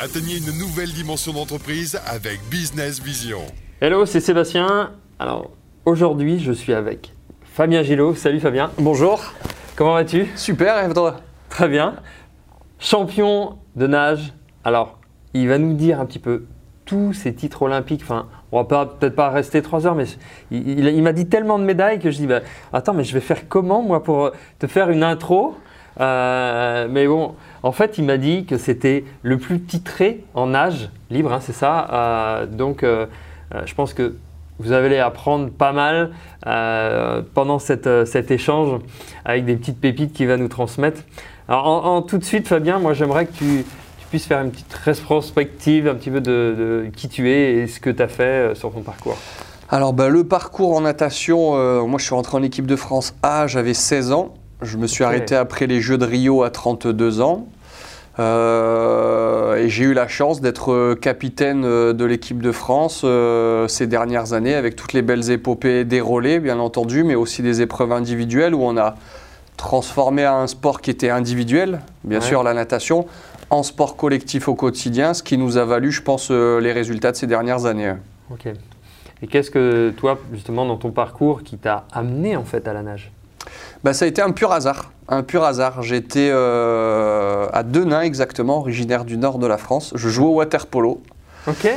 Atteignez une nouvelle dimension d'entreprise avec Business Vision. Hello, c'est Sébastien. Alors aujourd'hui, je suis avec Fabien Gillot. Salut Fabien. Bonjour. Comment vas-tu? Super, et toi? Très bien. Champion de nage. Alors, il va nous dire un petit peu tous ses titres olympiques. Enfin, on va peut-être pas rester trois heures, mais il, il m'a dit tellement de médailles que je dis bah, attends, mais je vais faire comment moi pour te faire une intro? Euh, mais bon, en fait, il m'a dit que c'était le plus titré en nage libre, hein, c'est ça. Euh, donc, euh, je pense que vous allez apprendre pas mal pendant cet échange avec des petites pépites qu'il va nous transmettre. Alors, en, tout de suite, Fabien, moi, j'aimerais que tu, puisses faire une petite rétrospective un petit peu de, qui tu es et ce que tu as fait sur ton parcours. Alors, bah, le parcours en natation, moi, je suis rentré en équipe de France A, j'avais 16 ans. Je me suis arrêté après les Jeux de Rio à 32 ans. Euh, et j'ai eu la chance d'être capitaine euh, de l'équipe de France euh, ces dernières années avec toutes les belles épopées des relais, bien entendu, mais aussi des épreuves individuelles où on a transformé un sport qui était individuel, bien sûr la natation, en sport collectif au quotidien, ce qui nous a valu, je pense, les résultats de ces dernières années. Ok. Et qu'est-ce que toi, justement, dans ton parcours, qui t'a amené en fait à la nage? Bah, ça a été un pur hasard. Un pur hasard. J'étais euh, à Denain exactement, originaire du nord de la France. Je jouais au water polo. Ok.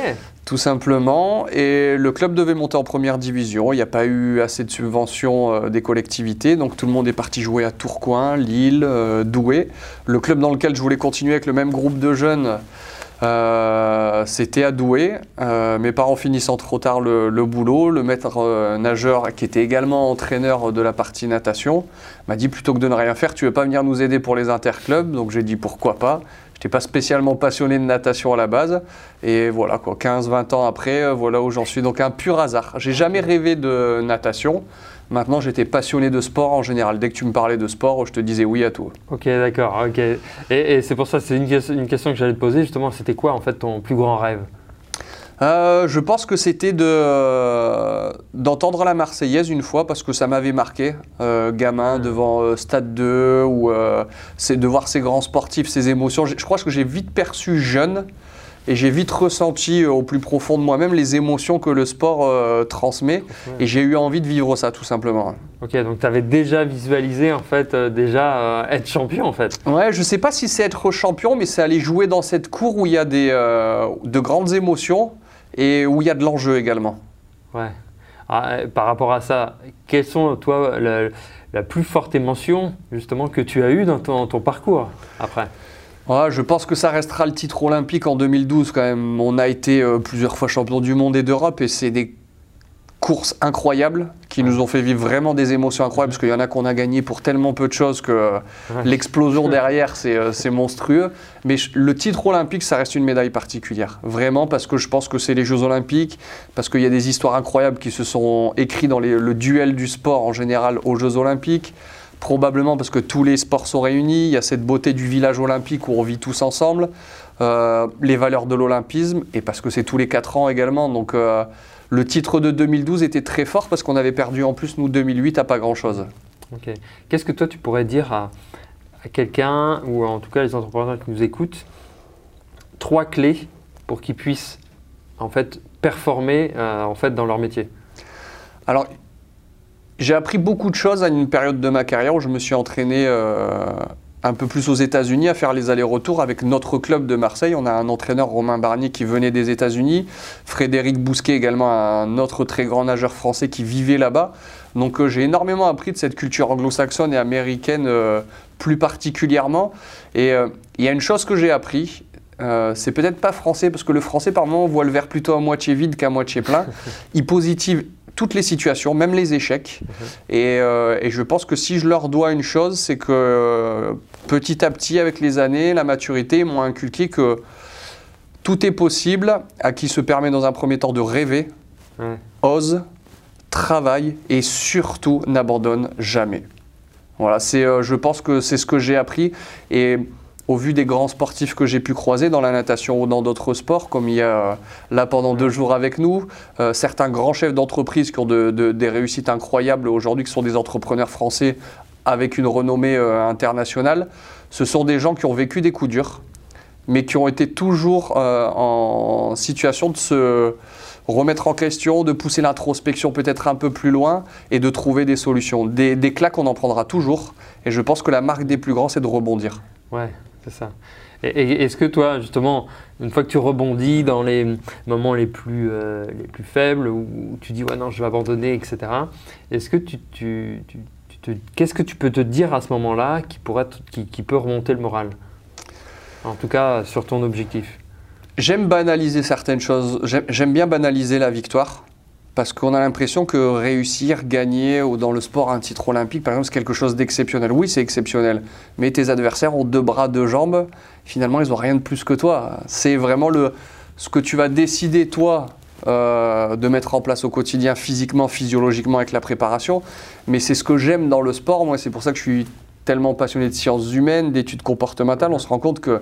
Tout simplement. Et le club devait monter en première division. Il n'y a pas eu assez de subventions euh, des collectivités. Donc tout le monde est parti jouer à Tourcoing, Lille, euh, Douai. Le club dans lequel je voulais continuer avec le même groupe de jeunes euh, c'était à Douai. Euh, mes parents finissant trop tard le, boulot, le maître euh, nageur, qui était également entraîneur de la partie natation, m'a dit plutôt que de ne rien faire, tu veux pas venir nous aider pour les interclubs Donc j'ai dit pourquoi pas? Je n'étais pas spécialement passionné de natation à la base. Et voilà, quoi, 15-20 ans après, voilà où j'en suis. Donc un pur hasard. J'ai jamais rêvé de natation. Maintenant, j'étais passionné de sport en général. Dès que tu me parlais de sport, je te disais oui à tout. Ok, d'accord. Ok. Et, c'est pour ça, c'est une, une, question que j'allais te poser justement. C'était quoi en fait ton plus grand rêve? Euh, je pense que c'était de, d'entendre la Marseillaise une fois parce que ça m'avait marqué, euh, gamin devant euh, Stade 2 ou c'est de voir ces grands sportifs, ces émotions. Je crois que j'ai vite perçu jeune et j'ai vite ressenti euh, au plus profond de moi-même les émotions que le sport euh, transmet. Et j'ai eu envie de vivre ça, tout simplement. Ok, donc tu avais déjà visualisé, en fait, euh, déjà être champion, en fait. Ouais, je ne sais pas si c'est être champion, mais c'est aller jouer dans cette cour où il y a des, de grandes émotions et où il y a de l'enjeu également. Ouais. Ah, par rapport à ça, quelles sont, toi, la, plus forte émotion, justement, que tu as eue dans ton parcours après? Je pense que ça restera le titre olympique en 2012 quand même. On a été euh, plusieurs fois champion du monde et d'Europe et c'est des courses incroyables qui nous ont fait vivre vraiment des émotions incroyables parce qu'il y en a qu'on a gagné pour tellement peu de choses que euh, l'explosion derrière euh, c'est monstrueux. Mais le titre olympique ça reste une médaille particulière. Vraiment parce que je pense que c'est les Jeux olympiques, parce qu'il y a des histoires incroyables qui se sont écrites dans le duel du sport en général aux Jeux olympiques probablement parce que tous les sports sont réunis, il y a cette beauté du village olympique où on vit tous ensemble, euh, les valeurs de l'olympisme, et parce que c'est tous les 4 ans également. Donc euh, le titre de 2012 était très fort parce qu'on avait perdu en plus, nous, 2008 à pas grand-chose. Ok. Qu'est-ce que toi tu pourrais dire à, quelqu'un, ou en tout cas les entrepreneurs qui nous écoutent, trois clés pour qu'ils puissent en fait performer euh, en fait dans leur métier? Alors j'ai appris beaucoup de choses à une période de ma carrière où je me suis entraîné euh, un peu plus aux États-Unis à faire les allers-retours avec notre club de Marseille. On a un entraîneur, Romain Barnier, qui venait des États-Unis. Frédéric Bousquet, également un autre très grand nageur français qui vivait là-bas. Donc euh, j'ai énormément appris de cette culture anglo-saxonne et américaine euh, plus particulièrement. Et il y a une chose que j'ai appris, c'est peut-être pas français, parce que le français, par moment, voit le verre plutôt à moitié vide qu'à moitié plein. Il positive toutes les situations, même les échecs. Mhm. Euh, et, je pense que si je leur dois une chose, c'est que euh, petit à petit, avec les années, la maturité, ils m'ont inculqué que tout est possible à qui se permet dans un premier temps de rêver, ose, travaille et surtout n'abandonne jamais. Voilà, c'est, euh, je pense que c'est ce que j'ai appris. Et au vu des grands sportifs que j'ai pu croiser dans la natation ou dans d'autres sports, comme il y a euh, là pendant deux jours avec nous, euh, certains grands chefs d'entreprise qui ont des réussites incroyables aujourd'hui, qui sont des entrepreneurs français avec une renommée euh, internationale, ce sont des gens qui ont vécu des coups durs, mais qui ont été toujours en situation de se remettre en question, de pousser l'introspection peut-être un peu plus loin et de trouver des solutions. Des, des claques, on en prendra toujours. Et je pense que la marque des plus grands, c'est de rebondir. Ouais, c'est ça. Et, est-ce que toi, justement, une fois que tu rebondis dans les moments les plus, euh, les plus faibles, où tu dis ouais non, je vais abandonner, etc., est-ce que tu, qu'est-ce que tu peux te dire à ce moment-là qui, pourrait qui, peut remonter le moral? En tout cas, sur ton objectif. J'aime banaliser certaines choses. J'aime bien banaliser la victoire. Parce qu'on a l'impression que réussir, gagner ou dans le sport un titre olympique, par exemple, c'est quelque chose d'exceptionnel. Oui, c'est exceptionnel. Mais tes adversaires ont deux bras, deux jambes. Finalement, ils n'ont rien de plus que toi. C'est vraiment le, ce que tu vas décider, toi, euh, de mettre en place au quotidien, physiquement, physiologiquement, avec la préparation. Mais c'est ce que j'aime dans le sport. Moi, c'est pour ça que je suis tellement passionné de sciences humaines, d'études comportementales. On se rend compte que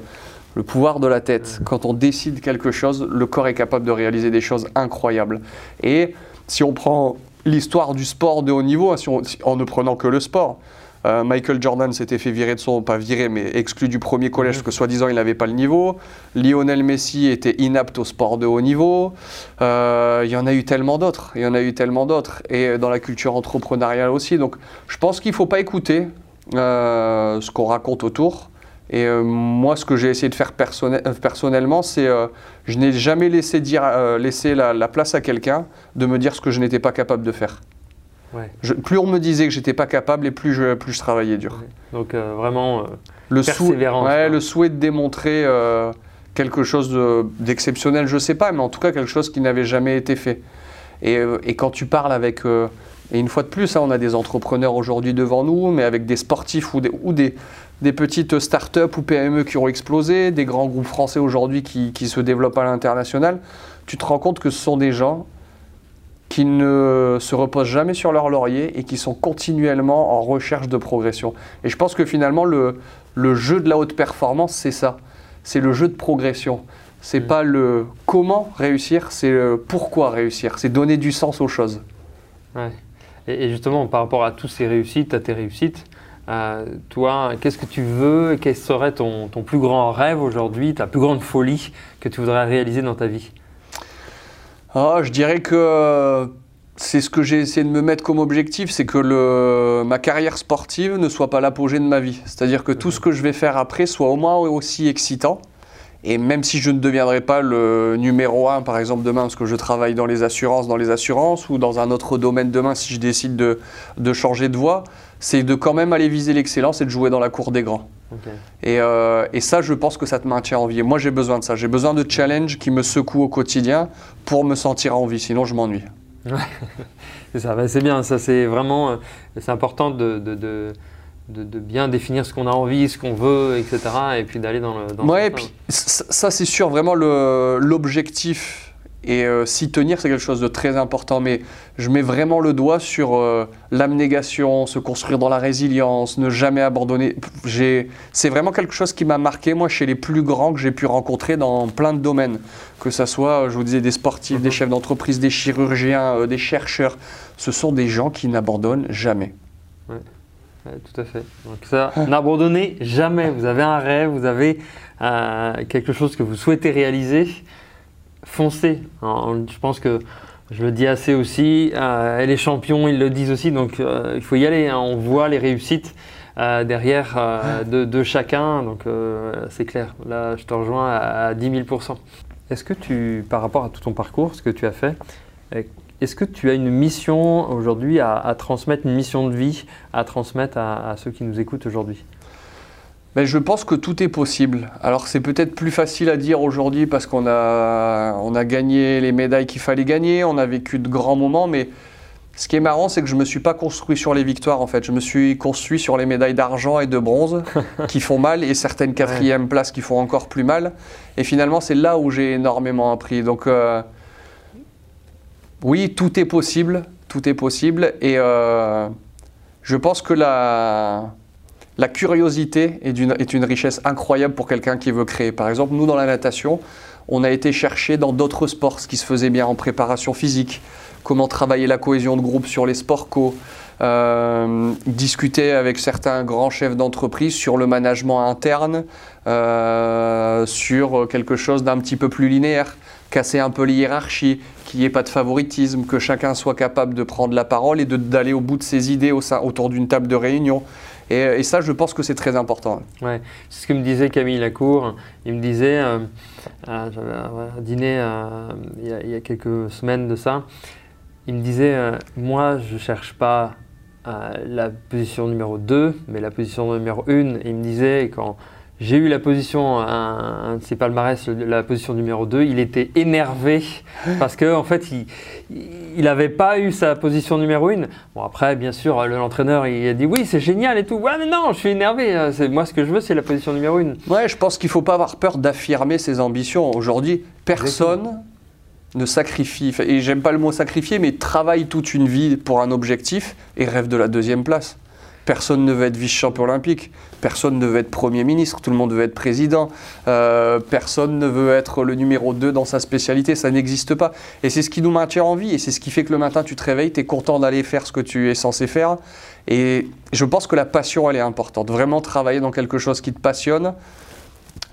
le pouvoir de la tête, quand on décide quelque chose, le corps est capable de réaliser des choses incroyables. Et si on prend l'histoire du sport de haut niveau, hein, si on- si- en ne prenant que le sport, euh, Michael Jordan s'était fait virer de son, pas viré, mais exclu du premier collège parce que soi-disant il n'avait pas le niveau. Lionel Messi était inapte au sport de haut niveau. Euh, il y en a eu tellement d'autres. Il y en a eu tellement d'autres. Et dans la culture entrepreneuriale aussi. Donc je pense qu'il ne faut pas écouter euh, ce qu'on raconte autour. Et euh, moi, ce que j'ai essayé de faire personnel- euh, personnellement, c'est euh, je n'ai jamais laissé, dire, euh, la, la place à quelqu'un de me dire ce que je n'étais pas capable de faire. Ouais. Je- plus on me disait que j'étais pas capable, et plus je, plus je travaillais dur. Donc vraiment, Le, sou- Persévérance, ouais, le souhait de démontrer quelque chose de- d'exceptionnel, je sais pas, mais en tout cas quelque chose qui n'avait jamais été fait. Et, et quand tu parles avec, et une fois de plus, hein, on a des entrepreneurs aujourd'hui devant nous, mais avec des sportifs ou des, ou des, des petites start-up ou PME qui ont explosé, des grands groupes français aujourd'hui qui, qui se développent à l'international, tu te rends compte que ce sont des gens qui ne se reposent jamais sur leur laurier et qui sont continuellement en recherche de progression. Et je pense que finalement, le, le jeu de la haute performance, c'est ça. C'est le jeu de progression. C'est Mm. pas le comment réussir, c'est le pourquoi réussir. C'est donner du sens aux choses. Ouais. Et, et justement, par rapport à toutes ces réussites, à tes réussites, euh, toi, qu'est-ce que tu veux Quel serait ton, ton plus grand rêve aujourd'hui, ta plus grande folie que tu voudrais réaliser dans ta vie? Ah, je dirais que euh, c'est ce que j'ai essayé de me mettre comme objectif, c'est que le, ma carrière sportive ne soit pas l'apogée de ma vie. C'est-à-dire que tout ce que je vais faire après soit au moins aussi excitant. Et même si je ne deviendrai pas le numéro un, par exemple, demain, parce que je travaille dans les assurances, dans les assurances, ou dans un autre domaine demain, si je décide de, de changer de voie, c'est de quand même aller viser l'excellence et de jouer dans la cour des grands. Et, euh, et ça, je pense que ça te maintient en vie. Et moi, j'ai besoin de ça. J'ai besoin de challenges qui me secouent au quotidien pour me sentir en vie. Sinon, je m'ennuie. C'est ça, bah, c'est bien, ça c'est vraiment, euh, c'est important de, de, de, de- de bien définir ce qu'on a envie, ce qu'on veut, etc. Et puis d'aller dans le. Dans Ouais, et puis ça, ça, c'est sûr, vraiment l'objectif et euh, s'y tenir, c'est quelque chose de très important. Mais je mets vraiment le doigt sur euh, l'abnégation, se construire dans la résilience, ne jamais abandonner. C'est vraiment quelque chose qui m'a marqué, moi, chez les plus grands que j'ai pu rencontrer dans plein de domaines. Que ce soit, je vous disais, des sportifs, des Mhm. chefs d'entreprise, des chirurgiens, euh, des chercheurs. Ce sont des gens qui n'abandonnent jamais. Ouais, tout à fait. Donc ça, n'abandonnez jamais. Vous avez un rêve, vous avez euh, quelque chose que vous souhaitez réaliser, foncez. Je pense que je le dis assez aussi. euh, les champions, ils le disent aussi. Donc euh, il faut y aller. hein. On voit les réussites euh, derrière de, de chacun. Donc c'est clair. Là, je te rejoins à, à 10 000 Est-ce que tu, par rapport à tout ton parcours, ce que tu as fait, est-ce que tu as une mission aujourd'hui à, à transmettre, une mission de vie à transmettre à, à ceux qui nous écoutent aujourd'hui? Ben, je pense que tout est possible. Alors c'est peut-être plus facile à dire aujourd'hui parce qu'on a, on a gagné les médailles qu'il fallait gagner, on a vécu de grands moments, mais ce qui est marrant, c'est que je ne me suis pas construit sur les victoires en fait. Je me suis construit sur les médailles d'argent et de bronze qui font mal et certaines quatrièmes places qui font encore plus mal. Et finalement, c'est là où j'ai énormément appris. Donc euh, oui, tout est possible, tout est possible. Et euh, je pense que la, curiosité est une richesse incroyable pour quelqu'un qui veut créer. Par exemple, nous, dans la natation, on a été chercher dans d'autres sports ce qui se faisait bien en préparation physique, comment travailler la cohésion de groupe sur les sports co, euh, discuter avec certains grands chefs d'entreprise sur le management interne, euh, sur quelque chose d'un petit peu plus linéaire, casser un peu les hiérarchies, qu'il n'y ait pas de favoritisme, que chacun soit capable de prendre la parole et d'aller au bout de ses idées autour d'une table de réunion. Et, ça, je pense que c'est très important. Ouais, c'est ce que me disait Camille Lacour. Il me disait, euh, euh, j'avais un dîner euh, il, y a, quelques semaines de ça, il me disait, euh, moi je cherche pas la position numéro 2, mais la position numéro 1. Et il me disait, quand j'ai eu la position, un, un de ses palmarès, la position numéro 2, il était énervé parce que en fait, il n'avait pas eu sa position numéro 1. Bon, après, bien sûr, le- l'entraîneur, il a dit oui, c'est génial et tout. Ouais, mais non, je suis énervé. c'est- Moi, ce que je veux, c'est la position numéro 1. Ouais, je pense qu'il ne faut pas avoir peur d'affirmer ses ambitions. Aujourd'hui, personne ne sacrifie, et j'aime pas le mot sacrifier, mais travaille toute une vie pour un objectif et rêve de la deuxième place. Personne ne veut être vice-champion olympique, personne ne veut être Premier ministre, tout le monde veut être président, euh, personne ne veut être le numéro 2 dans sa spécialité, ça n'existe pas. Et c'est ce qui nous maintient en vie, et c'est ce qui fait que le matin tu te réveilles, tu es content d'aller faire ce que tu es censé faire. Et je pense que la passion, elle est importante. Vraiment travailler dans quelque chose qui te passionne,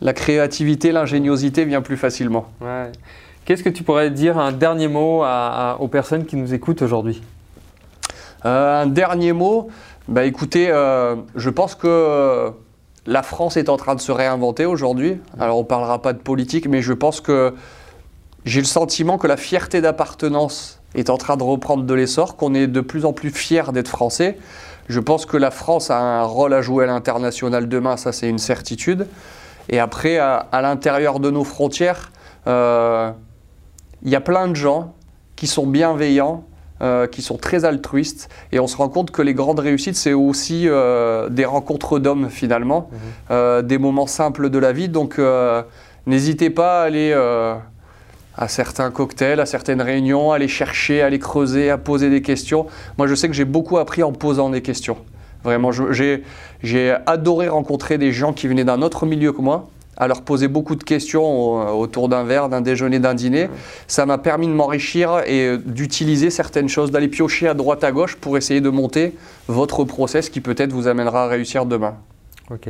la créativité, l'ingéniosité vient plus facilement. Ouais. Qu'est-ce que tu pourrais dire un dernier mot à- à- aux personnes qui nous écoutent aujourd'hui? Euh, un dernier mot, bah écoutez, euh, je pense que euh, la France est en train de se réinventer aujourd'hui. Alors on ne parlera pas de politique, mais je pense que j'ai le sentiment que la fierté d'appartenance est en train de reprendre de l'essor, qu'on est de plus en plus fiers d'être français. Je pense que la France a un rôle à jouer à l'international demain, ça c'est une certitude. Et après, à, à l'intérieur de nos frontières, euh, il y a plein de gens qui sont bienveillants, euh, qui sont très altruistes, et on se rend compte que les grandes réussites, c'est aussi euh, des rencontres d'hommes finalement, euh, des moments simples de la vie. Donc n'hésitez pas à aller à certains cocktails, à certaines réunions, à aller chercher, à aller creuser, à poser des questions. Moi, je sais que j'ai beaucoup appris en posant des questions. Vraiment, j'ai adoré rencontrer des gens qui venaient d'un autre milieu que moi, à leur poser beaucoup de questions au- autour d'un verre, d'un déjeuner, d'un dîner. Ça m'a permis de m'enrichir et euh, d'utiliser certaines choses, d'aller piocher à droite à gauche pour essayer de monter votre process qui peut-être vous amènera à réussir demain. Ok.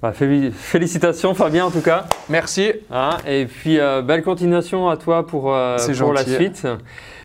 Bah, féli- félicitations Fabien en tout cas. Merci. Hein, et puis euh, belle continuation à toi pour, euh, pour la suite.